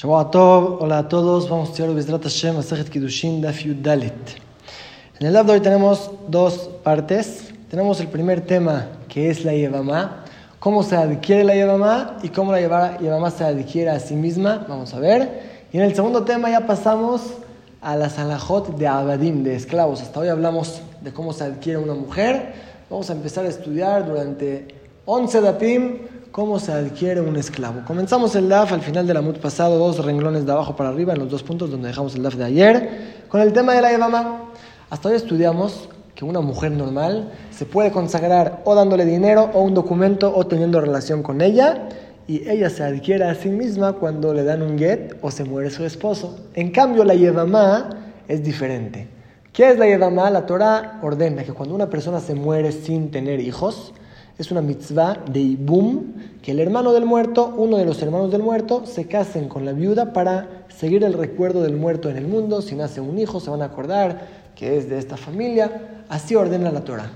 Tov, hola a todos, vamos a estudiar Bezrat Hashem, Masajet Kiddushin, Daf Dalet. En el de hoy tenemos dos partes. Tenemos el primer tema, que es la Yevamá, cómo se adquiere la Yevamá y cómo la Yevamá se adquiere a sí misma, vamos a ver. Y en el segundo tema ya pasamos a la Salahot de Abadim, de esclavos. Hasta hoy hablamos de cómo se adquiere una mujer. Vamos a empezar a estudiar durante 11 Dapim cómo se adquiere un esclavo. Comenzamos el DAF al final del amut pasado, dos renglones de abajo para arriba, en los dos puntos donde dejamos el DAF de ayer, con el tema de la Yevama. Hasta hoy estudiamos que una mujer normal se puede consagrar o dándole dinero o un documento o teniendo relación con ella y ella se adquiere a sí misma cuando le dan un get o se muere su esposo. En cambio, la Yevama es diferente. ¿Qué es la Yevama? La Torah ordena que cuando una persona se muere sin tener hijos, es una mitzvah de Ibum, que el hermano del muerto, uno de los hermanos del muerto, se casen con la viuda para seguir el recuerdo del muerto en el mundo. Si nace un hijo, se van a acordar que es de esta familia. Así ordena la Torah.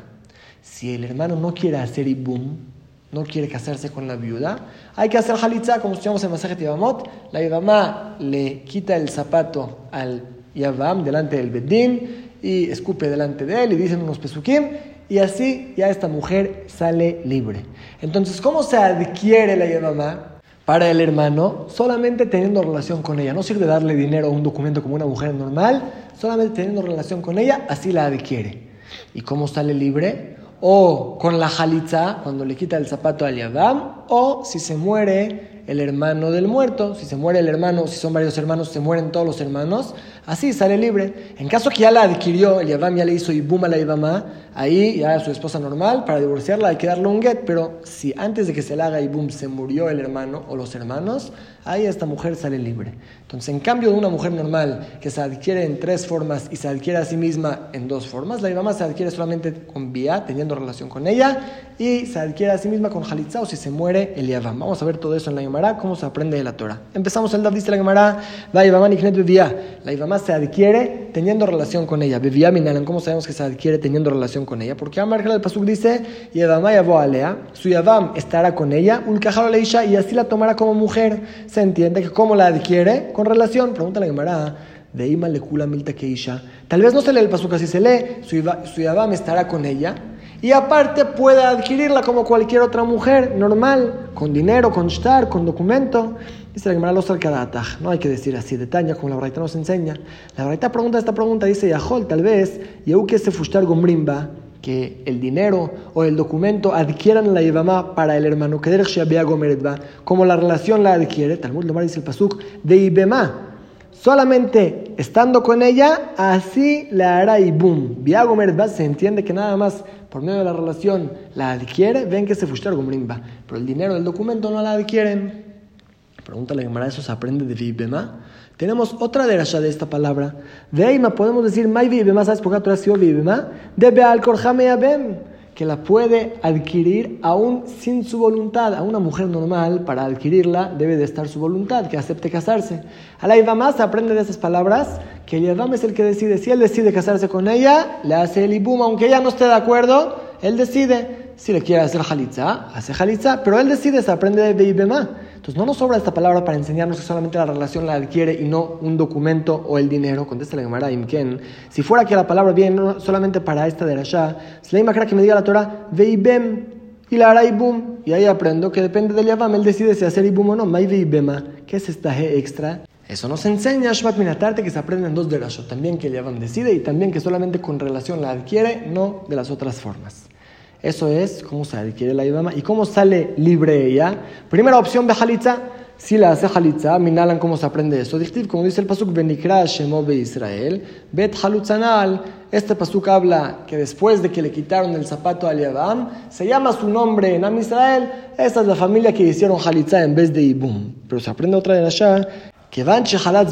Si el hermano no quiere hacer Ibum, no quiere casarse con la viuda, hay que hacer Halitza, como estudiamos en Masajet Yavamot. La Yavamá le quita el zapato al Yavam delante del Bedín y escupe delante de él y dicen unos pesukim y así ya esta mujer sale libre. Entonces, ¿cómo se adquiere la Yevamá para el hermano? Solamente teniendo relación con ella. No sirve darle dinero o un documento como una mujer normal, solamente teniendo relación con ella, así la adquiere. ¿Y cómo sale libre? O con la jalitza, cuando le quita el zapato al Yavam, o si se muere el hermano del muerto. Si se muere el hermano, si son varios hermanos, se mueren todos los hermanos. Así sale libre. En caso que ya la adquirió, el Yavam ya le hizo Ibum a la Ibama, ahí ya su esposa normal, para divorciarla hay que darle un get. Pero si antes de que se le haga Ibum se murió el hermano o los hermanos, ahí esta mujer sale libre. Entonces, en cambio de una mujer normal que se adquiere en tres formas y se adquiere a sí misma en dos formas, la Ibama se adquiere solamente con vía, teniendo relación con ella, y se adquiere a sí misma con Jalitza o si se muere el Yavam. Vamos a ver todo eso en la Gemara, cómo se aprende de la Torah. Empezamos el Dav, dice la Gemara, la Ibama La Ibama se adquiere teniendo relación con ella. Bevía Minalan, ¿cómo sabemos que se adquiere teniendo relación con ella? Porque Amar el Pasuk dice, Yavama Yavo Alea, su Yavam estará con ella, Ulkajalo Leisha, y así la tomará como mujer. Se entiende que cómo la adquiere con relación. Pregunta la Gemara, de Ima Lekula Milta Keisha. Tal vez no se lee el Pasuk así se lee, su Yavam estará con ella y aparte puede adquirirla como cualquier otra mujer normal, con dinero, con shtar, con documento. Dice la Gemara los No hay que decir así de taña como la Braita nos enseña. La Braita pregunta esta pregunta, dice Yahol, tal vez, que se fushtar gombrimba, que el dinero o el documento adquieran la Yevamá para el hermano, que como la relación la adquiere, Talmud Lomar dice el Pasuk, de Ibema, solamente estando con ella, así le hará Ibum. Biagomeredba se entiende que nada más por medio de la relación la adquiere, ven que se fushtar gombrimba. Pero el dinero del documento no la adquieren. Pregunta la Gemara, ¿eso se aprende de Vibema? Tenemos otra derasha de esta palabra. Veima, podemos decir, Mai Vibema, ¿sabes por qué ha sido Vibema? De Beal Abem que la puede adquirir aún sin su voluntad. A una mujer normal, para adquirirla, debe de estar su voluntad, que acepte casarse. A la Ibama se aprende de esas palabras que el Ibam es el que decide. Si él decide casarse con ella, le hace el Ibum, aunque ella no esté de acuerdo, él decide. Si le quiere hacer jalitza, hace jalitza, pero él decide, se aprende de Ibema. Entonces no nos sobra esta palabra para enseñarnos que solamente la relación la adquiere y no un documento o el dinero. Contesta la Gemara Imken. Si fuera que la palabra viene solamente para esta de Rasha, Sleima que me diga la Torah, veibem y la hará ibum. Y ahí aprendo que depende del Yavam, él decide si hacer ibum o no. Mai veibema. ¿Qué es esta G extra? Eso nos enseña Shvat Minatarte que se aprenden dos de Rasha. También que el Yavam decide y también que solamente con relación la adquiere, no de las otras formas. Eso es cómo se adquiere la Ibama y cómo sale libre ella. Primera opción, de Jalitza. Si la hace Jalitza, Minalan, ¿cómo se aprende eso? como dice el Pasuk, Benikra Shemo Be Israel, Bet Halutzanal. Este Pasuk habla que después de que le quitaron el zapato a Yabam, se llama su nombre en Am Israel. Esta es la familia que hicieron Jalitza en vez de Ibum. Pero se aprende otra de la que van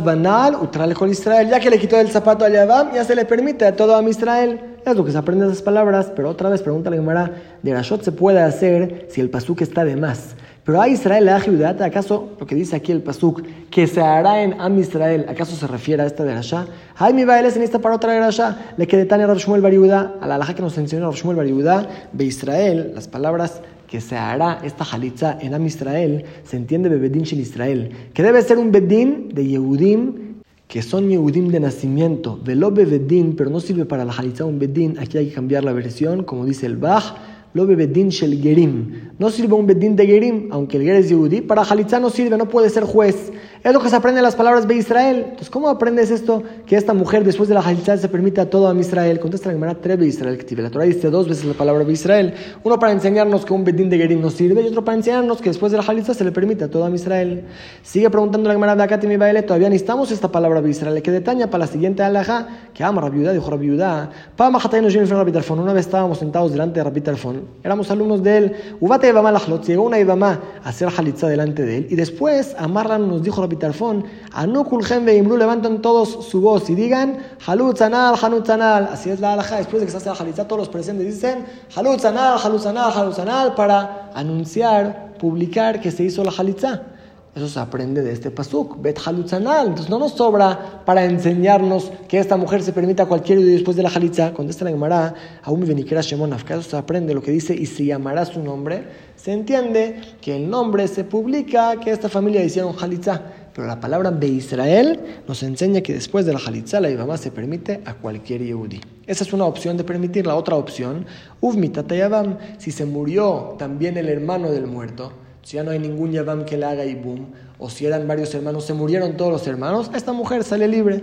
banal utrale con Israel, ya que le quitó el zapato a Yabam, ya se le permite a todo Am Israel. Es lo que se aprende de esas palabras, pero otra vez pregunta la Gemara, de Rashot se puede hacer si el pasuk está de más. Pero a Israel le da ¿acaso lo que dice aquí el pasuk, que se hará en Am Israel, ¿acaso se refiere a esta de Rasha? Hay mi bailes en esta para otra de Rasha, le quede Tania Rav Shmuel Bariuda, a la alhaja que nos enseñó Rav Shmuel Bariuda, de Israel, las palabras que se hará esta halitza en Am Israel, se entiende Bebedin Shel Israel, que debe ser un Bedín de Yehudim que son Yehudim de nacimiento, velo Bebedin, pero no sirve para la halitza un Bedín, aquí hay que cambiar la versión, como dice el Bach, lo bedín shel gerim. No sirve un bedín de gerim, aunque el ger es yehudí. Para Jalitza no sirve, no puede ser juez. Es lo que se aprende en las palabras de Israel. Entonces, ¿cómo aprendes esto? Que esta mujer, después de la Jalitza, se permite a todo a Israel. Contesta la Gemara tres Israel que La Torah dice dos veces la palabra de Israel. Uno para enseñarnos que un bedín de gerim no sirve y otro para enseñarnos que después de la Jalitza se le permite a todo a Israel. Sigue preguntando la Gemara de acá, mi baile. Todavía necesitamos esta palabra de Israel. Que detaña para la siguiente alhaja, que ama Rabiudá, dijo Rabiudá. Una vez estábamos sentados delante de Rabbi Tarfon. Éramos alumnos de él, Ubate Ibama Lachlot, llegó una Ibama a hacer halitza delante de él, y después Amarlan nos dijo Rabbi Tarfón, Anukulhem Veimlu, levantan todos su voz y digan, Halut Zanal, Halut Zanal, así es la alhaja, después de que se hace la halitza, todos los presentes dicen, Halut Zanal, Halut Zanal, Halut Zanal, para anunciar, publicar que se hizo la halitza. Eso se aprende de este pasuk, Bet Halutzanal. Entonces no nos sobra para enseñarnos que esta mujer se permita cualquier día después de la Jalitza. Contesta la Gemara, aún Benikera Shemon Eso se aprende lo que dice y se llamará su nombre. Se entiende que el nombre se publica, que esta familia hicieron Jalitza. Pero la palabra de Israel nos enseña que después de la Jalitza la Ibama se permite a cualquier Yehudi. Esa es una opción de permitir. La otra opción, Uvmitatayabam, si se murió también el hermano del muerto si ya no hay ningún Yavam que le haga boom, o si eran varios hermanos, se murieron todos los hermanos, esta mujer sale libre.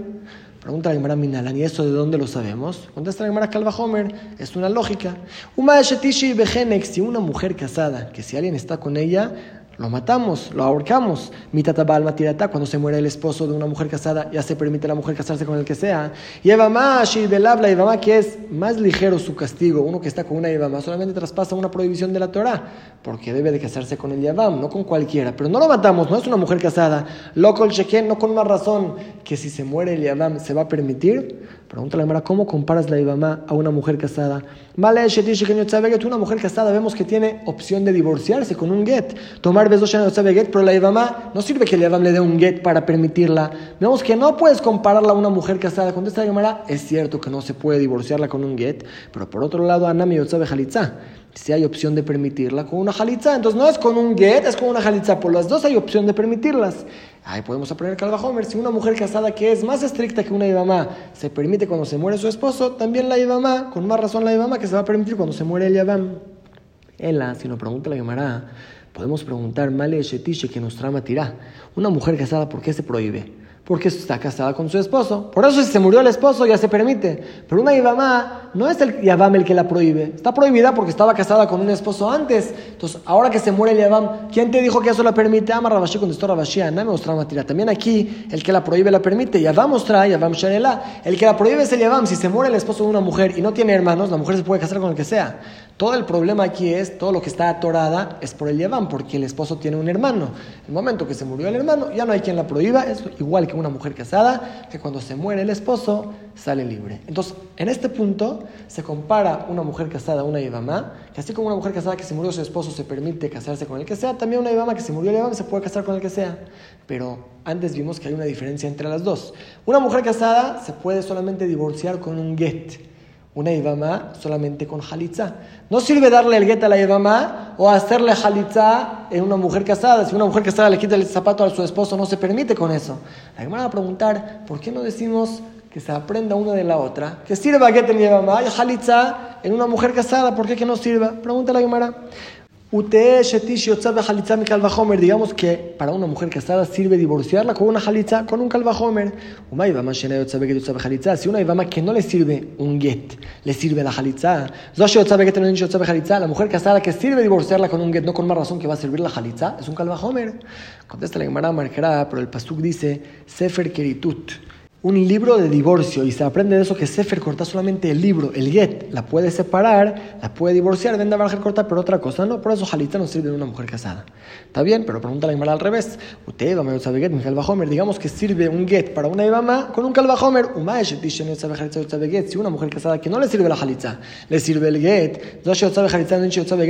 Pregunta la Gemara Minalan, ¿y eso de dónde lo sabemos? Contesta la Gemara Calva Homer, es una lógica. Uma si una mujer casada, que si alguien está con ella, lo matamos, lo ahorcamos. Mitatabal matirata, cuando se muere el esposo de una mujer casada, ya se permite a la mujer casarse con el que sea. Y más, y que es más ligero su castigo. Uno que está con una Evamá solamente traspasa una prohibición de la Torah, porque debe de casarse con el Yavam, no con cualquiera. Pero no lo matamos, no es una mujer casada. Loco el chequen, no con más razón que si se muere el Yavam se va a permitir. Pregunta la Gemara, ¿cómo comparas la Ibamá a una mujer casada? Vale, una mujer casada vemos que tiene opción de divorciarse con un get. Tomar besos get, pero la Ibamá no sirve que el Ibam le dé un get para permitirla. Vemos que no puedes compararla a una mujer casada. Contesta la Gemara, es cierto que no se puede divorciarla con un get, pero por otro lado, Anami Yotzabe Jalitza si hay opción de permitirla con una jalitza. Entonces no es con un get, es con una jalitza. Por las dos hay opción de permitirlas. Ahí podemos aprender Calvajomer. Si una mujer casada que es más estricta que una Ibamá se permite cuando se muere su esposo, también la Ibamá, con más razón la Ibamá, que se va a permitir cuando se muere el Yabam. Ella, si nos pregunta la Gemara, podemos preguntar, Male Shetiche que nos trama tirá. Una mujer casada, ¿por qué se prohíbe? Porque está casada con su esposo. Por eso si se murió el esposo ya se permite. Pero una Ibamá no es el Yabam el que la prohíbe. Está prohibida porque estaba casada con un esposo antes. Entonces, ahora que se muere el Yabam, ¿quién te dijo que eso la permite? Ama Rabashi contestó Rabashi, me matira. También aquí, el que la prohíbe la permite. Yabam mostra, Yabam Sharela. El que la prohíbe es el Yabam. Si se muere el esposo de una mujer y no tiene hermanos, la mujer se puede casar con el que sea. Todo el problema aquí es, todo lo que está atorada es por el Yabam, porque el esposo tiene un hermano. El momento que se murió el hermano, ya no hay quien la prohíba, es igual que una mujer casada, que cuando se muere el esposo, sale libre. Entonces, en este punto, se compara una mujer casada a una Yabamá, que así como una mujer casada que se murió su esposo se permite casarse con el que sea, también una Yabamá que se murió el Yabam se puede casar con el que sea. Pero antes vimos que hay una diferencia entre las dos. Una mujer casada se puede solamente divorciar con un get una Ibama solamente con Jalitza. No sirve darle el get a la Ibama o hacerle Jalitza en una mujer casada. Si una mujer casada le quita el zapato a su esposo, no se permite con eso. La Gemara va a preguntar, ¿por qué no decimos que se aprenda una de la otra? Que sirva get en Ibama y Jalitza en una mujer casada, ¿por qué que no sirva? Pregunta la Gemara. Digamos que para una mujer casada sirve divorciarla con una jalitza, con un calvajomer. Si una ibama que no le sirve un get, le sirve la jalitza. La mujer casada que sirve divorciarla con un get, no con más razón que va a servir la jalitza, es un calvajomer. Contesta la Gemara Marcará, pero el pasuk dice Sefer Keritut un libro de divorcio y se aprende de eso que Sefer corta solamente el libro, el get, la puede separar, la puede divorciar, vende a corta, pero otra cosa no, por eso Jalita no sirve de una mujer casada. Está bien, pero pregunta la Gemara al revés. Usted, digamos que sirve un get para una Ibama con un calvajomer, si una mujer casada que no le sirve la Jalitza, le sirve el get,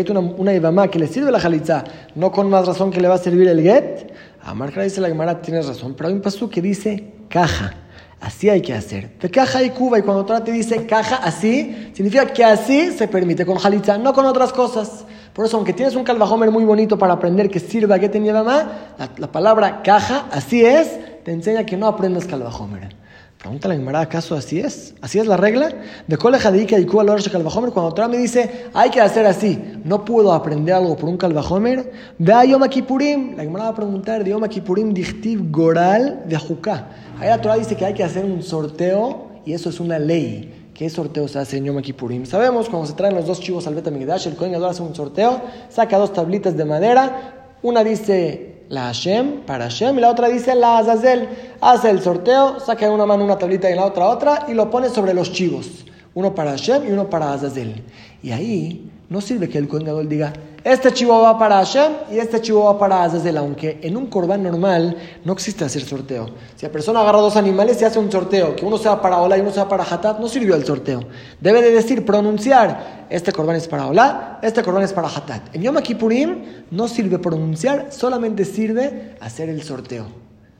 una, una Ibama que le sirve la Jalitza, no con más razón que le va a servir el get, a Marca dice la Gemara, tienes razón, pero hay un paso que dice caja. Así hay que hacer. De caja y cuba, y cuando Torah te dice caja así, significa que así se permite con jalitza, no con otras cosas. Por eso, aunque tienes un calvajomer muy bonito para aprender que sirva que tenía mamá, la, la palabra caja, así es, te enseña que no aprendas calvajomer. Pregunta la Gemara, ¿acaso así es? ¿Así es la regla? De de Ika y Cuba Calvajomer, cuando Torah me dice, hay que hacer así, no puedo aprender algo por un Calvajomer, ve a Yom Kippurim. La Gemara va a preguntar de Yom Kippurim Dichtiv Goral de Ajuká. Ahí la Torah dice que hay que hacer un sorteo y eso es una ley. ¿Qué sorteo se hace en Yom Kippurim? Sabemos cuando se traen los dos chivos al Betamigdash, el Kohen hace un sorteo, saca dos tablitas de madera, una dice la Hashem para Hashem y la otra dice la Azazel. Hace el sorteo, saca en una mano una tablita y en la otra otra y lo pone sobre los chivos. Uno para Hashem y uno para Azazel. Y ahí no sirve que el Kohen diga, este chivo va para Hashem y este chivo va para Azazel, aunque en un corbán normal no existe hacer sorteo. Si la persona agarra dos animales y hace un sorteo, que uno sea para Ola y uno sea para Hatat, no sirvió el sorteo. Debe de decir, pronunciar, este corbán es para Ola, este corbán es para Hatat. En Yom Kippurim no sirve pronunciar, solamente sirve hacer el sorteo.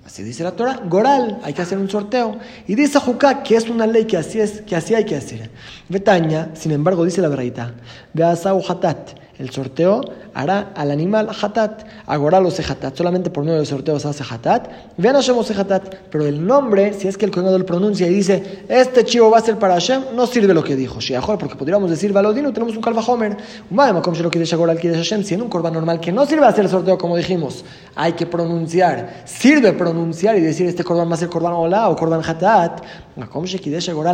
Así dice la Torah, Goral, hay que hacer un sorteo. Y dice Juká que es una ley que así, es, que así hay que hacer. Betaña, sin embargo, dice la verdad, ve a Hatat el sorteo hará al animal hatat. Agora lo hatat. Solamente por medio de sorteo se hace hatat. Vean Hashem hatat. Pero el nombre, si es que el coordinador pronuncia y dice, este chivo va a ser para Hashem, no sirve lo que dijo. porque podríamos decir, Valodino, tenemos un calvajomer. Si en un corban normal que no sirve hacer el sorteo, como dijimos, hay que pronunciar. Sirve pronunciar y decir, este corban va a ser corban hola o corban hatat.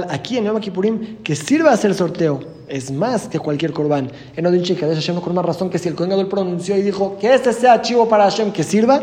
Aquí en Yom Kippurim, que sirva hacer el sorteo es más que cualquier corbán. En Odin que Hashem con más razón que si el Kohen pronunció y dijo que este sea chivo para Hashem que sirva.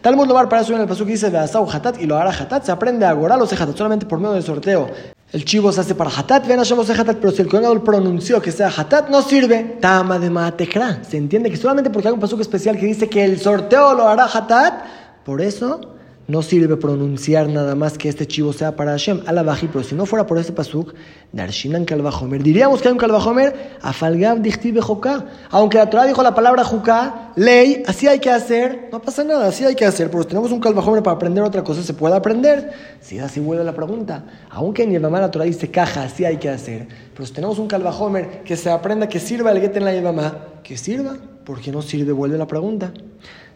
Tal mundo va para eso en el pasuk dice Beasau Hatat y lo hará Hatat. Se aprende a gorar los Hatat solamente por medio del sorteo. El chivo se hace para Hatat, ven Hashem Hatat, pero si el Kohen pronunció que sea Hatat, no sirve. Tama de Matekra. Se entiende que solamente porque hay un pasuk especial que dice que el sorteo lo hará Hatat, por eso no sirve pronunciar nada más que este chivo sea para Hashem, alabaji, pero si no fuera por este pasuk, darshinan kalvajomer, diríamos que hay un kalvajomer, afalgav dichtiv bejoká, aunque la Torah dijo la palabra juká, ley, así hay que hacer, no pasa nada, así hay que hacer, pero si tenemos un kalvajomer para aprender otra cosa, se puede aprender, si así vuelve la pregunta, aunque en Yevamá la Torah dice caja, así hay que hacer, pero si tenemos un kalvajomer que se aprenda, que sirva el get en la Yevamá, que sirva, porque no sirve, vuelve la pregunta.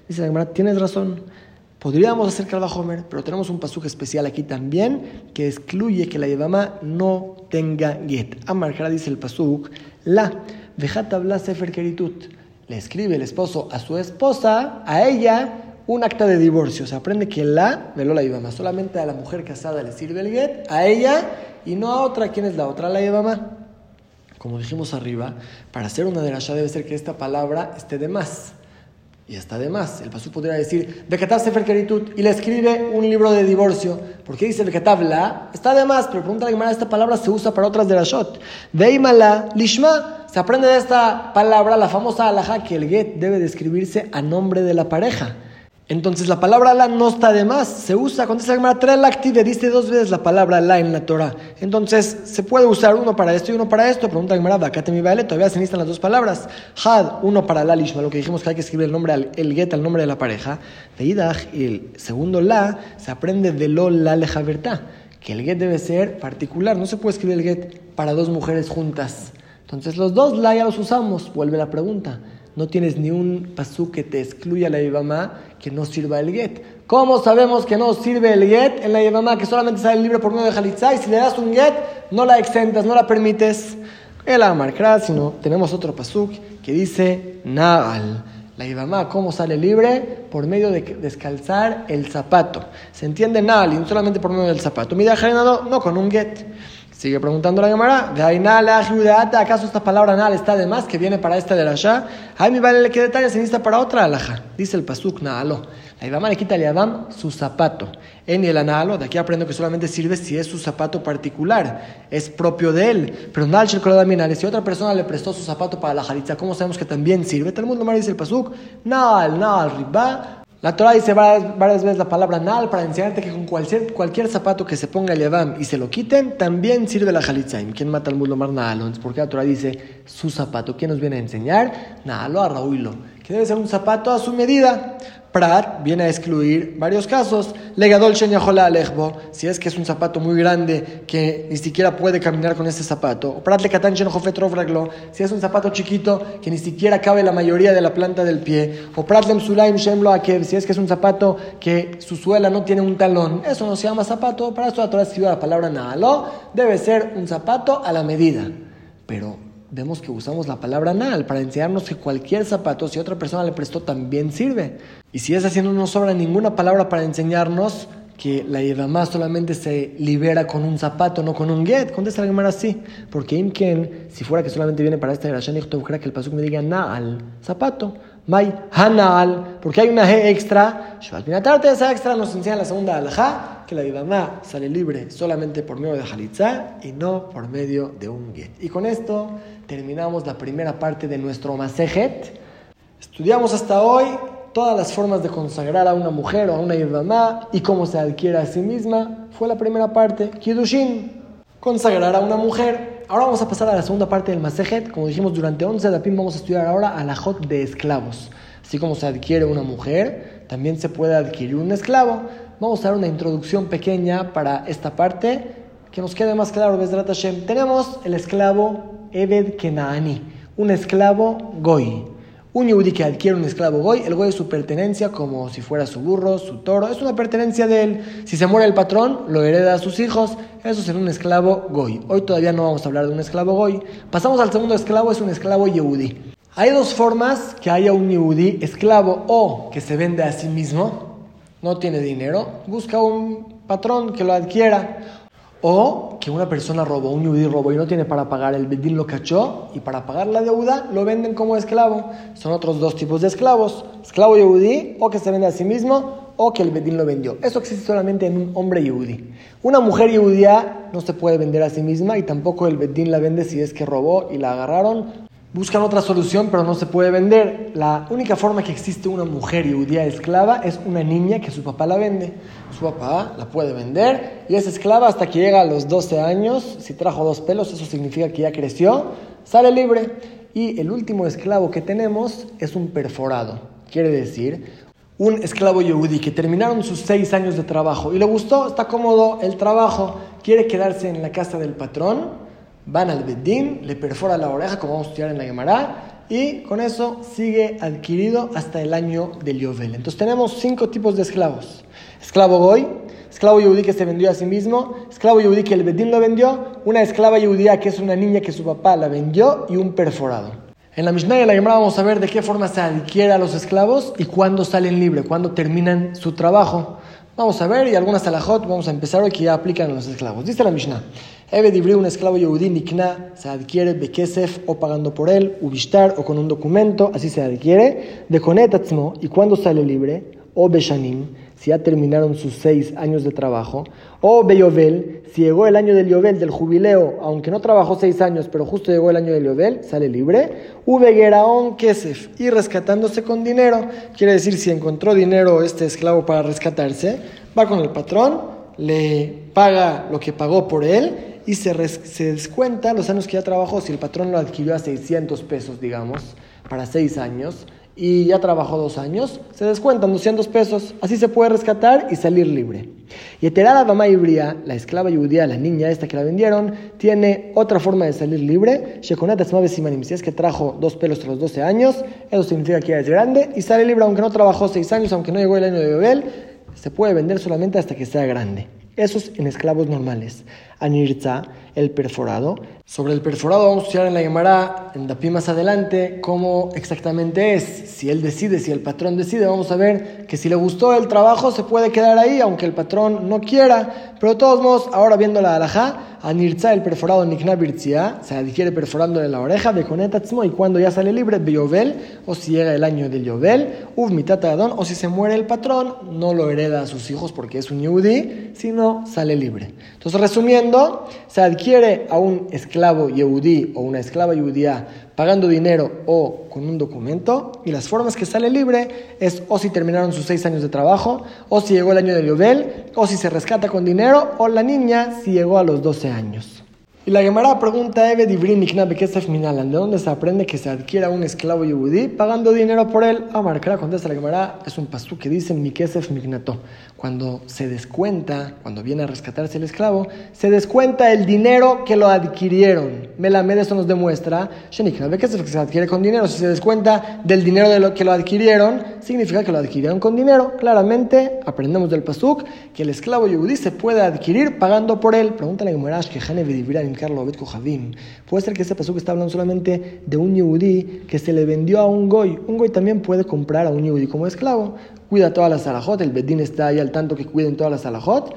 Dice la tienes razón. Podríamos hacer Kalvahomer, pero tenemos un pasaje especial aquí también que excluye que la Yevama no tenga get. Amarjara dice el pasuk, la habla sefer keritut. Le escribe el esposo a su esposa, a ella, un acta de divorcio. Se aprende que la, veló la Yevama, solamente a la mujer casada le sirve el get, a ella y no a otra. ¿Quién es la otra? La Yevama. Como dijimos arriba, para hacer una derasha debe ser que esta palabra esté de más. Y está de más. El pasú podría decir, Bekatab Sefer Keritut, y le escribe un libro de divorcio. ¿Por qué dice Bekatab la? Está de más, pero pregunta la esta palabra se usa para otras de la shot. Veimala, Lishma. Se aprende de esta palabra, la famosa alhaja, que el get debe de escribirse a nombre de la pareja. Entonces la palabra la no está de más, se usa, cuando se llama trae la active, dice dos veces la palabra la en la Torah. Entonces se puede usar uno para esto y uno para esto. Pregunta Gemara, acá te mi baile, todavía se necesitan las dos palabras. Had, uno para la lishma, lo que dijimos que hay que escribir el nombre, el get al nombre de la pareja. De idach, y el segundo la, se aprende de lo la lejavertá, que el get debe ser particular, no se puede escribir el get para dos mujeres juntas. Entonces los dos la ya los usamos, vuelve la pregunta no tienes ni un pasú que te excluya la Yevamá que no sirva el get. ¿Cómo sabemos que no sirve el get en la Yevamá que solamente sale libre por medio de Jalitzá y si le das un get no la exentas, no la permites? El Amarkra, sino tenemos otro pasuk que dice Naal. La Yevamá, ¿cómo sale libre? Por medio de descalzar el zapato. Se entiende Naal y no solamente por medio del zapato. Mira, no, no con un get. Sigue preguntando la Gemara, ¿acaso esta palabra nal está de más que viene para esta de la Shah? Ay, mi vale, ¿qué detalle se necesita para otra alaja? Dice el pasuk naalo. La Ibama le quita al Yadam su zapato. En el analo, de aquí aprendo que solamente sirve si es su zapato particular, es propio de él. Pero nal si otra persona le prestó su zapato para la jalitza, ¿cómo sabemos que también sirve? El mundo dice el pasuk, nal, nal, riba, la Torah dice varias, veces la palabra nal para enseñarte que con cualquier, cualquier zapato que se ponga el yadam y se lo quiten, también sirve la jalitzaim. ¿Quién mata al mundo mar naalon? Porque la Torah dice su zapato. ¿Quién nos viene a enseñar? Naalo a Raúlo. Que debe ser un zapato a su medida. Prat viene a excluir varios casos. Legadol alejbo, si es que es un zapato muy grande que ni siquiera puede caminar con este zapato. Prat le si es un zapato chiquito que ni siquiera cabe la mayoría de la planta del pie. O prat lem sulaim shemlo si es que es un zapato que su suela no tiene un talón. Eso no se llama zapato. Para esto Torah la palabra naalo. Debe ser un zapato a la medida. Pero vemos que usamos la palabra nal para enseñarnos que cualquier zapato, si otra persona le prestó, también sirve. Y si es así, no nos sobra ninguna palabra para enseñarnos que la Yevamá solamente se libera con un zapato, no con un get. Contesta la Gemara así. Porque Imken, si fuera que solamente viene para esta Gerashan, que el pasuk me diga Naal, zapato. May Hanal, porque hay una G extra. de esa extra nos enseña la segunda alajá que la Yevamá sale libre solamente por medio de Halitza y no por medio de un get. Y con esto terminamos la primera parte de nuestro Masejet. Estudiamos hasta hoy todas las formas de consagrar a una mujer o a una mamá y cómo se adquiere a sí misma. Fue la primera parte. Kiddushin, consagrar a una mujer. Ahora vamos a pasar a la segunda parte del Masejet. Como dijimos, durante 11 dapim vamos a estudiar ahora a la Jot de esclavos. Así como se adquiere una mujer, también se puede adquirir un esclavo. Vamos a dar una introducción pequeña para esta parte que nos quede más claro. Tenemos el esclavo Ebed Kenaani, un esclavo Goy. Un yudí que adquiere un esclavo Goy, el Goy es su pertenencia como si fuera su burro, su toro, es una pertenencia de él. Si se muere el patrón, lo hereda a sus hijos, eso será un esclavo Goy. Hoy todavía no vamos a hablar de un esclavo Goy. Pasamos al segundo esclavo, es un esclavo Yehudí. Hay dos formas que haya un Yehudí esclavo o que se vende a sí mismo, no tiene dinero, busca un patrón que lo adquiera o que una persona robó, un yudí robó y no tiene para pagar, el bedín lo cachó y para pagar la deuda lo venden como esclavo. Son otros dos tipos de esclavos. Esclavo yudí o que se vende a sí mismo o que el bedín lo vendió. Eso existe solamente en un hombre yudí. Una mujer yudía no se puede vender a sí misma y tampoco el bedín la vende si es que robó y la agarraron buscan otra solución, pero no se puede vender. La única forma que existe una mujer judía esclava es una niña que su papá la vende. Su papá la puede vender y es esclava hasta que llega a los 12 años. Si trajo dos pelos, eso significa que ya creció, sale libre. Y el último esclavo que tenemos es un perforado. Quiere decir, un esclavo yehudí que terminaron sus seis años de trabajo y le gustó, está cómodo el trabajo, quiere quedarse en la casa del patrón van al Bedín, le perfora la oreja, como vamos a estudiar en la Gemara, y con eso sigue adquirido hasta el año del Yovel. Entonces tenemos cinco tipos de esclavos. Esclavo Goy, esclavo yudí que se vendió a sí mismo, esclavo yudí que el Bedín lo vendió, una esclava judía que es una niña que su papá la vendió y un perforado. En la Mishnah y la Gemara vamos a ver de qué forma se adquiere a los esclavos y cuándo salen libres, cuándo terminan su trabajo. Vamos a ver y algunas alajot vamos a empezar hoy que ya aplican a los esclavos. Dice la Mishnah. Ebed un esclavo yehudí nikna, se adquiere bekesef o pagando por él, ubishtar o con un documento, así se adquiere, de konetatzmo, y cuando sale libre, o beshanim, si ya terminaron sus seis años de trabajo, o beyovel, si llegó el año del yovel, del jubileo, aunque no trabajó seis años, pero justo llegó el año del yovel, sale libre, ubegeraon kesef, y rescatándose con dinero, quiere decir si encontró dinero este esclavo para rescatarse, va con el patrón, le paga lo que pagó por él, y se, se, descuenta los años que ya trabajó. Si el patrón lo adquirió a 600 pesos, digamos, para 6 años, y ya trabajó 2 años, se descuentan 200 pesos. Así se puede rescatar y salir libre. Y Eterada Bama Ibria, la esclava judía, la niña esta que la vendieron, tiene otra forma de salir libre. Si es que trajo dos pelos tras los 12 años, eso significa que ya es grande y sale libre aunque no trabajó 6 años, aunque no llegó el año de Bebel, se puede vender solamente hasta que sea grande. Eso es en esclavos normales. Anirza, el perforado. Sobre el perforado vamos a estudiar en la Gemara, en Dapi más adelante, cómo exactamente es. Si él decide, si el patrón decide, vamos a ver que si le gustó el trabajo se puede quedar ahí, aunque el patrón no quiera. Pero de todos modos, ahora viendo la alajá, Anirza, el perforado Nikna se adquiere perforándole la oreja, de Konetatzmo, y cuando ya sale libre, Beyovel, o si llega el año del Yovel, Uv Mitatadón, o si se muere el patrón, no lo hereda a sus hijos porque es un Yehudi, sino sale libre. Entonces, resumiendo, se adquiere a un esclavo Yehudi o una esclava Yehudía pagando dinero o con un documento, y las formas que sale libre es o si terminaron sus seis años de trabajo, o si llegó el año del Yovel, o si se rescata con dinero, o la niña si llegó a los 12 años. Y la Gemara pregunta, Minalan, ¿de dónde se aprende que se adquiera un esclavo yudí pagando dinero por él? Marcara contesta la Gemara, es un pasú que dice Mikesef Mignato. Cuando se descuenta, cuando viene a rescatarse el esclavo, se descuenta el dinero que lo adquirieron. Melamed eso nos demuestra, que se adquiere con dinero. Si se descuenta del dinero de lo que lo adquirieron, significa que lo adquirieron con dinero. Claramente, aprendemos del pasuk que el esclavo yudí se puede adquirir pagando por él. Pregúntale a Gemara, que Puede ser que ese pasuk está hablando solamente de un yudí que se le vendió a un goy. Un goy también puede comprar a un yudí como esclavo. Cuida todas las alajot, el bedín está ahí al tanto que cuiden todas las alajot.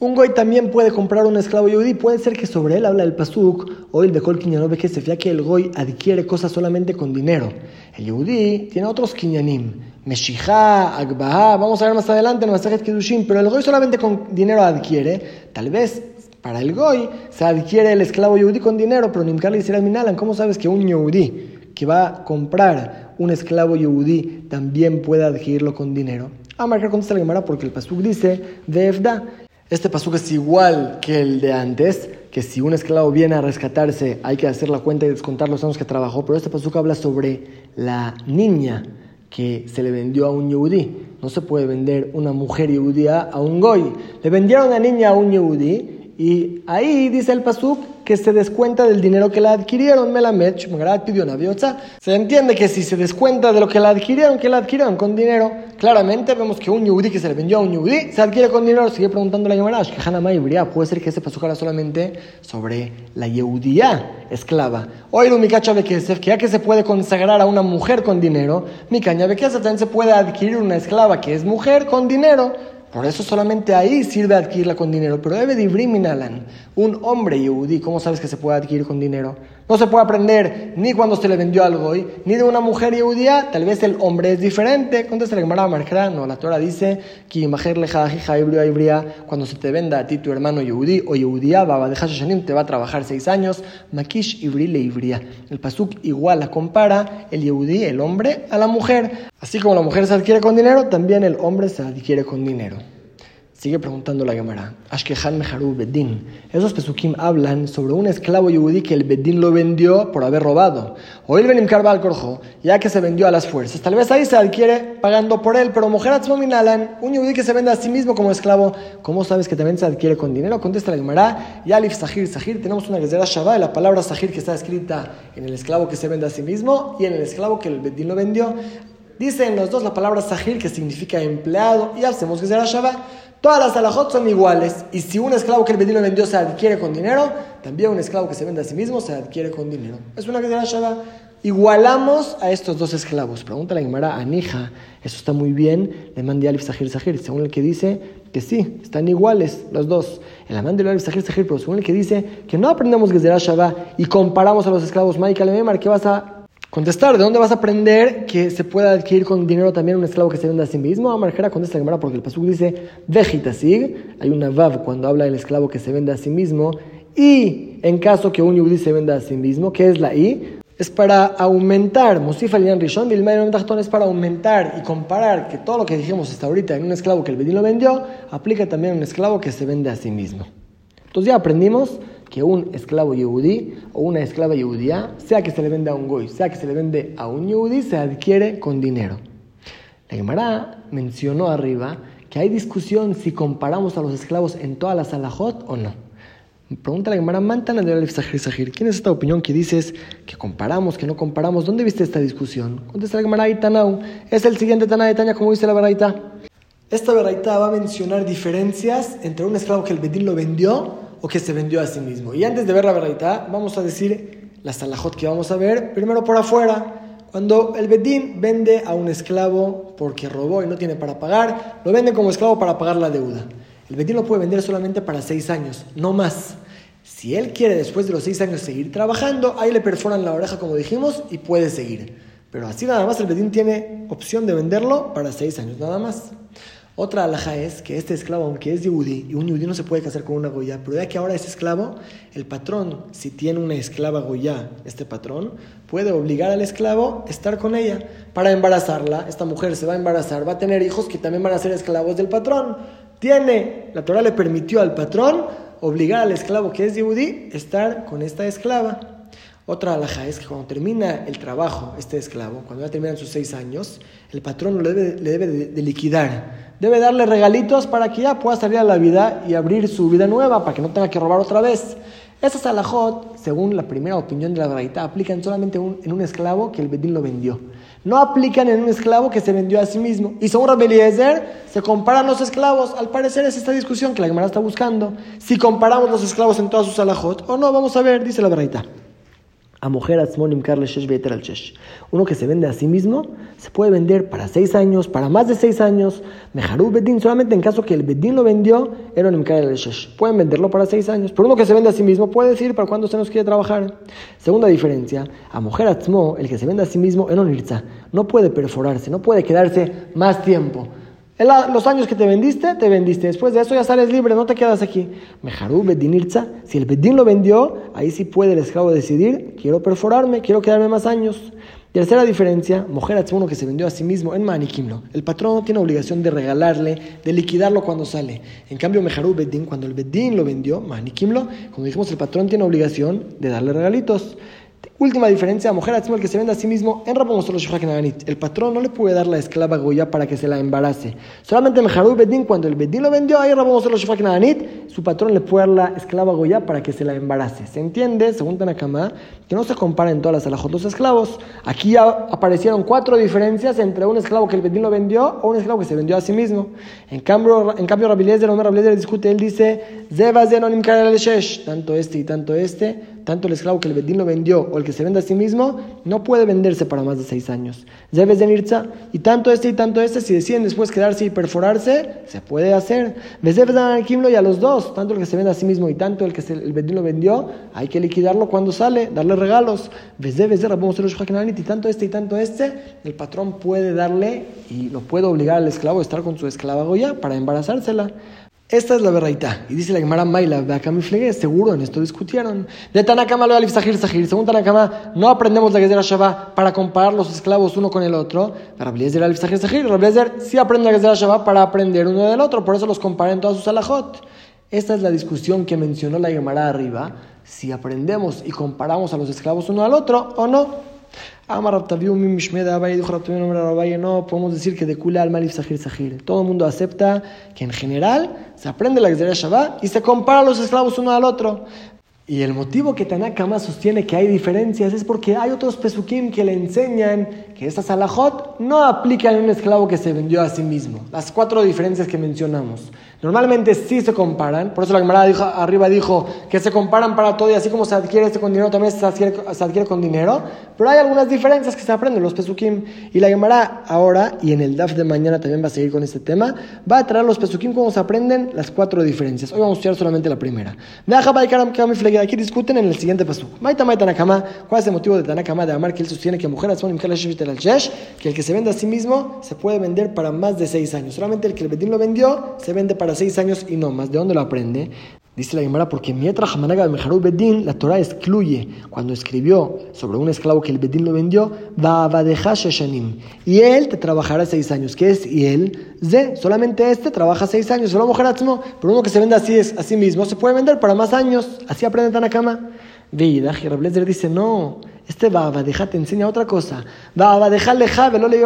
Un goy también puede comprar un esclavo yudí. Puede ser que sobre él habla el pasuk o el Bekol Kinyanov que se fía que el goy adquiere cosas solamente con dinero. El yudí tiene otros kinyanim. Meshijá, Agbaha, vamos a ver más adelante en Masajet Kedushim, pero el goy solamente con dinero adquiere. Tal vez para el goy se adquiere el esclavo yudí con dinero, pero Nimkar le dice Minalan, ¿cómo sabes que un yudí que va a comprar un esclavo yudí también puede adquirirlo con dinero? A ah, marcar contesta la Gemara porque el pasuk dice de Efda. Este pasuk es igual que el de antes, que si un esclavo viene a rescatarse hay que hacer la cuenta y descontar los años que trabajó, pero este pasuk habla sobre la niña que se le vendió a un yudí. No se puede vender una mujer yudía a un goy. Le vendieron a niña a un yudí y ahí dice el Pasuk que se descuenta del dinero que la adquirieron. pidió Se entiende que si se descuenta de lo que la adquirieron, que la adquirieron con dinero, claramente vemos que un yudí que se le vendió a un yudí se adquiere con dinero. Sigue preguntando la que puede ser que ese Pasuk era solamente sobre la yudía esclava. Hoy mi cacha que ya que se puede consagrar a una mujer con dinero, mi caña también se puede adquirir una esclava que es mujer con dinero. Por eso solamente ahí sirve adquirirla con dinero. Pero debe de un hombre yehudí, ¿cómo sabes que se puede adquirir con dinero? No se puede aprender ni cuando se le vendió algo, ni de una mujer judía, tal vez el hombre es diferente. Contesta la Gemara Marjara, no, la Torah dice que cuando se te venda a ti tu hermano yehudí o yehudía, te va a trabajar seis años, makish ibri le ibria. El pasuk igual la compara el yehudí, el hombre, a la mujer. Así como la mujer se adquiere con dinero, también el hombre se adquiere con dinero. Sigue preguntando la Gemara. Ashkehan Meharu Bedin. Esos pesukim hablan sobre un esclavo yudí que el Bedín lo vendió por haber robado. O el Benim al Corjo, ya que se vendió a las fuerzas. Tal vez ahí se adquiere pagando por él, pero mujer Minalan, un yudí que se vende a sí mismo como esclavo, ¿cómo sabes que también se adquiere con dinero? Contesta la Gemara. Yalif Sahir Sahir. Tenemos una Gezerah Shabbat, la palabra Sahir que está escrita en el esclavo que se vende a sí mismo y en el esclavo que el Bedín lo vendió. Dicen los dos la palabra Sahir que significa empleado y hacemos Gezerah Shabbat. Todas las alajot son iguales. Y si un esclavo que el bedino vendió se adquiere con dinero, también un esclavo que se vende a sí mismo se adquiere con dinero. Es una que Shabbat. Igualamos a estos dos esclavos. Pregunta la Gemara a. Eso está muy bien. Le mandé Alif Sahir Sahir. Según el que dice que sí, están iguales los dos. El amante de Alif Sahir Sahir, pero según el que dice que no aprendemos Gezerah Shabbat y comparamos a los esclavos Michael Memar, ¿qué vas a Contestar, ¿de dónde vas a aprender que se puede adquirir con dinero también un esclavo que se vende a sí mismo? Amarjera contesta Gemara porque el pasuk dice sig hay una vav cuando habla del esclavo que se vende a sí mismo, y en caso que un yudí se venda a sí mismo, ¿qué es la i? Es para aumentar, Musif Alian Rishon, es para aumentar y comparar que todo lo que dijimos hasta ahorita en un esclavo que el bedín lo vendió, aplica también a un esclavo que se vende a sí mismo. Entonces ya aprendimos que un esclavo yehudí o una esclava yehudía, sea que se le vende a un goy, sea que se le vende a un yehudí, se adquiere con dinero. La Gemara mencionó arriba que hay discusión si comparamos a los esclavos en todas las alajot o no. Pregunta la Gemara, Mantana de Sahir Sahir, ¿quién es esta opinión que dices que comparamos, que no comparamos? ¿Dónde viste esta discusión? Contesta la Gemara, Tanau. Es el siguiente Taná de Taña, como dice la Baraita. Esta Baraita va a mencionar diferencias entre un esclavo que el Bedín lo vendió o que se vendió a sí mismo. Y antes de ver la verdad, vamos a decir la salajot que vamos a ver, primero por afuera. Cuando el Bedín vende a un esclavo porque robó y no tiene para pagar, lo vende como esclavo para pagar la deuda. El Bedín lo puede vender solamente para seis años, no más. Si él quiere después de los seis años seguir trabajando, ahí le perforan la oreja como dijimos y puede seguir. Pero así nada más el Bedín tiene opción de venderlo para seis años, nada más. Otra alhaja es que este esclavo, aunque es yudí, y un yudí no se puede casar con una goya, pero ya que ahora es esclavo, el patrón, si tiene una esclava goya, este patrón, puede obligar al esclavo a estar con ella para embarazarla. Esta mujer se va a embarazar, va a tener hijos que también van a ser esclavos del patrón. Tiene, la Torah le permitió al patrón obligar al esclavo que es yehudí a estar con esta esclava. Otra alhaja es que cuando termina el trabajo, este esclavo, cuando ya terminan sus seis años, el patrón le debe, liquidar. Debe darle regalitos para que ya pueda salir a la vida y abrir su vida nueva, para que no tenga que robar otra vez. Esas alajot, según la primera opinión de la verdad, aplican solamente en un esclavo que el Bedín lo vendió. No aplican en un esclavo que se vendió a sí mismo. Y según Rabbi se comparan los esclavos. Al parecer es esta discusión que la Gemara está buscando. Si comparamos los esclavos en todas sus alajot o no, vamos a ver, dice la verdad a mujer Uno que se vende a sí mismo se puede vender para seis años, para más de seis años. Mejarú Bedín, solamente en caso que el Bedín lo vendió, era un Pueden venderlo para seis años. Pero uno que se vende a sí mismo puede decir para cuándo se nos quiere trabajar. Segunda diferencia, a mujer Atzmo, el que se vende a sí mismo, era un No puede perforarse, no puede quedarse más tiempo los años que te vendiste, te vendiste. Después de eso ya sales libre, no te quedas aquí. Mejarú Bedinirza, si el Bedín lo vendió, ahí sí puede el esclavo decidir, quiero perforarme, quiero quedarme más años. Tercera diferencia, mujer uno que se vendió a sí mismo en Manikimlo. El patrón no tiene obligación de regalarle, de liquidarlo cuando sale. En cambio, Mejarú Bedín, cuando el Bedín lo vendió, Manikimlo, como dijimos, el patrón tiene obligación de darle regalitos. Última diferencia, mujer el que se vende a sí mismo en El patrón no le puede dar la esclava Goya para que se la embarace. Solamente Mejarú Bedín, cuando el Bedín lo vendió, ahí su patrón le puede dar la esclava Goya para que se la embarace. ¿Se entiende? Según Tanakama, que no se compara en todas las alajot los esclavos. Aquí ya aparecieron cuatro diferencias entre un esclavo que el Bedín lo vendió o un esclavo que se vendió a sí mismo. En cambio, en cambio Rabiliezer, Omer Rabiliezer discute, él dice, tanto este y tanto este tanto el esclavo que el Bedín lo vendió o el que se vende a sí mismo, no puede venderse para más de seis años. Debes de Nirza, y tanto este y tanto este, si deciden después quedarse y perforarse, se puede hacer. Debes de Kimlo y a los dos, tanto el que se vende a sí mismo y tanto el que el Bedín lo vendió, hay que liquidarlo cuando sale, darle regalos. Debes de y tanto este y tanto este, el patrón puede darle y lo puede obligar al esclavo a estar con su esclava Goya para embarazársela. Esta es la verdad. Y dice la Gemara Maila, Flegue, seguro en esto discutieron. De Tanakama lo alif Sahir Sahir. Según Tanakama, no aprendemos la Gezerah Shabbat para comparar los esclavos uno con el otro. Rabliezer alif Sahir Sahir. Rabliezer sí aprende la Gezerah Shabbat para aprender uno del otro. Por eso los compara en todas sus alajot. Esta es la discusión que mencionó la Gemara arriba. Si aprendemos y comparamos a los esclavos uno al otro o no. Amar no podemos decir que de Kula al Malif Sahir Sahir. Todo el mundo acepta que en general se aprende la Gezerah Shabbat y se compara a los esclavos uno al otro. Y el motivo que Tanaka más sostiene que hay diferencias es porque hay otros pesukim que le enseñan que estas alajot no aplican en un esclavo que se vendió a sí mismo. Las cuatro diferencias que mencionamos. Normalmente sí se comparan, por eso la camarada dijo, arriba dijo que se comparan para todo y así como se adquiere este con dinero también se adquiere, con dinero, pero hay algunas diferencias que se aprenden los pesukim. Y la Gemara ahora, y en el DAF de mañana también va a seguir con este tema, va a traer los pesukim cómo se aprenden las cuatro diferencias. Hoy vamos a estudiar solamente la primera. Aquí discuten en el siguiente pasuk. Maita Maita Tanakama, ¿cuál es el motivo de Tanakama de amar que él sostiene que mujeres son que el que se vende a sí mismo se puede vender para más de seis años? Solamente el que el Bedín lo vendió se vende para seis años y no más. ¿De dónde lo aprende? Dice la Gemara, porque Bedín, la Torah excluye, cuando escribió sobre un esclavo que el Bedín lo vendió. Y él te trabajará seis años. ¿Qué es? Y él, Ze, solamente este trabaja seis años. Solo Mojaratzmo, pero uno que se vende así es a sí mismo, se puede vender para más años. Así aprende Tanakama. Veida, Rablezer dice, no, este Babadeja te enseña otra cosa. Babadeja leja velo le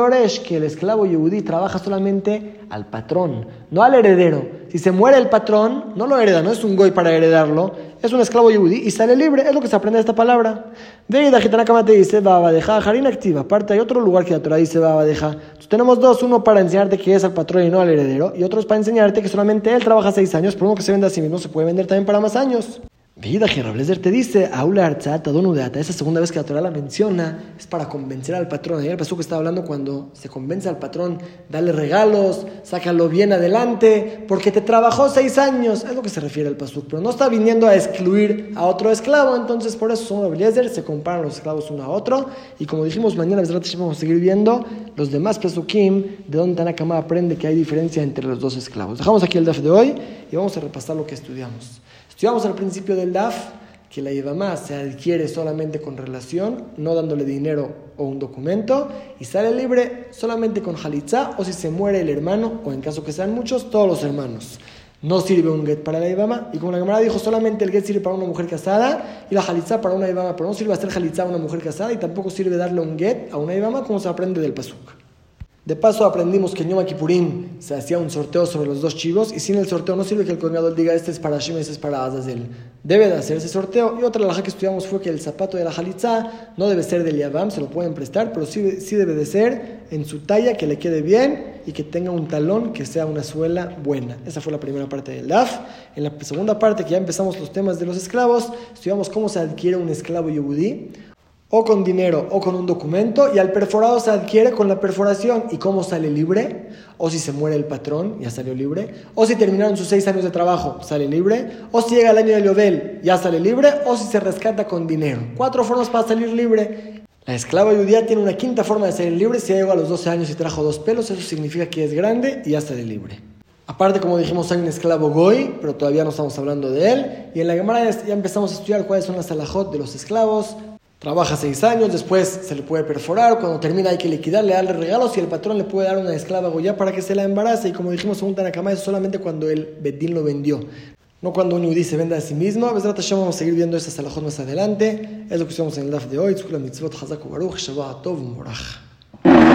que el esclavo yehudí trabaja solamente al patrón, no al heredero. Si se muere el patrón, no lo hereda, no es un goy para heredarlo, es un esclavo yehudí y sale libre, es lo que se aprende de esta palabra. Veida, Gitanakama te dice Babadeja, harina activa. Aparte, hay otro lugar que la Torah dice Babadeja. Tenemos dos, uno para enseñarte que es al patrón y no al heredero, y otro es para enseñarte que solamente él trabaja seis años, pero uno que se vende a sí mismo se puede vender también para más años. Vida Rablezer te dice, Aula Artzat Adonudeata, esa segunda vez que la Torah la menciona, es para convencer al patrón. Ayer el pasó que estaba hablando cuando se convence al patrón, dale regalos, sácalo bien adelante, porque te trabajó seis años. Es lo que se refiere al pasuk, pero no está viniendo a excluir a otro esclavo. Entonces, por eso son Rablezer, se comparan los esclavos uno a otro. Y como dijimos, mañana vamos a seguir viendo los demás pasukim, de donde Tanakama aprende que hay diferencia entre los dos esclavos. Dejamos aquí el DAF de hoy y vamos a repasar lo que estudiamos. Estudiamos al principio del DAF que la más se adquiere solamente con relación, no dándole dinero o un documento, y sale libre solamente con jalitza o si se muere el hermano, o en caso que sean muchos, todos los hermanos. no sirve un get para la Ibama. Y como la camarada dijo, solamente el get sirve para una mujer casada y la jalitza para una Ibama, pero no sirve hacer jalitza a una mujer casada y tampoco sirve darle un get a una Ibama como se aprende del Pasuk. De paso aprendimos que en Yom Kippurim se hacía un sorteo sobre los dos chivos y sin el sorteo no sirve que el colgador diga este es para Shim, este es para Azazel. Debe de hacer ese sorteo. Y otra laja que estudiamos fue que el zapato de la jalitza no debe ser del Yavam, se lo pueden prestar, pero sí, sí debe de ser en su talla, que le quede bien y que tenga un talón que sea una suela buena. Esa fue la primera parte del DAF. En la segunda parte, que ya empezamos los temas de los esclavos, estudiamos cómo se adquiere un esclavo yudí o con dinero o con un documento y al perforado se adquiere con la perforación y cómo sale libre, o si se muere el patrón, ya salió libre, o si terminaron sus seis años de trabajo, sale libre, o si llega el año de Yobel, ya sale libre, o si se rescata con dinero. Cuatro formas para salir libre. La esclava judía tiene una quinta forma de salir libre, si llegó a los 12 años y trajo dos pelos, eso significa que es grande y ya sale libre. Aparte, como dijimos, hay un esclavo goy, pero todavía no estamos hablando de él. Y en la Gemara ya empezamos a estudiar cuáles son las alajot de los esclavos, Trabaja seis años, después se le puede perforar, cuando termina hay que liquidarle, darle regalos y el patrón le puede dar una esclava goya para que se la embarace. Y como dijimos según Tanakama, es solamente cuando el Bedín lo vendió, no cuando un yudí se venda a sí mismo. A veces vamos a seguir viendo estas alajot más adelante. Es lo que usamos en el DAF de hoy.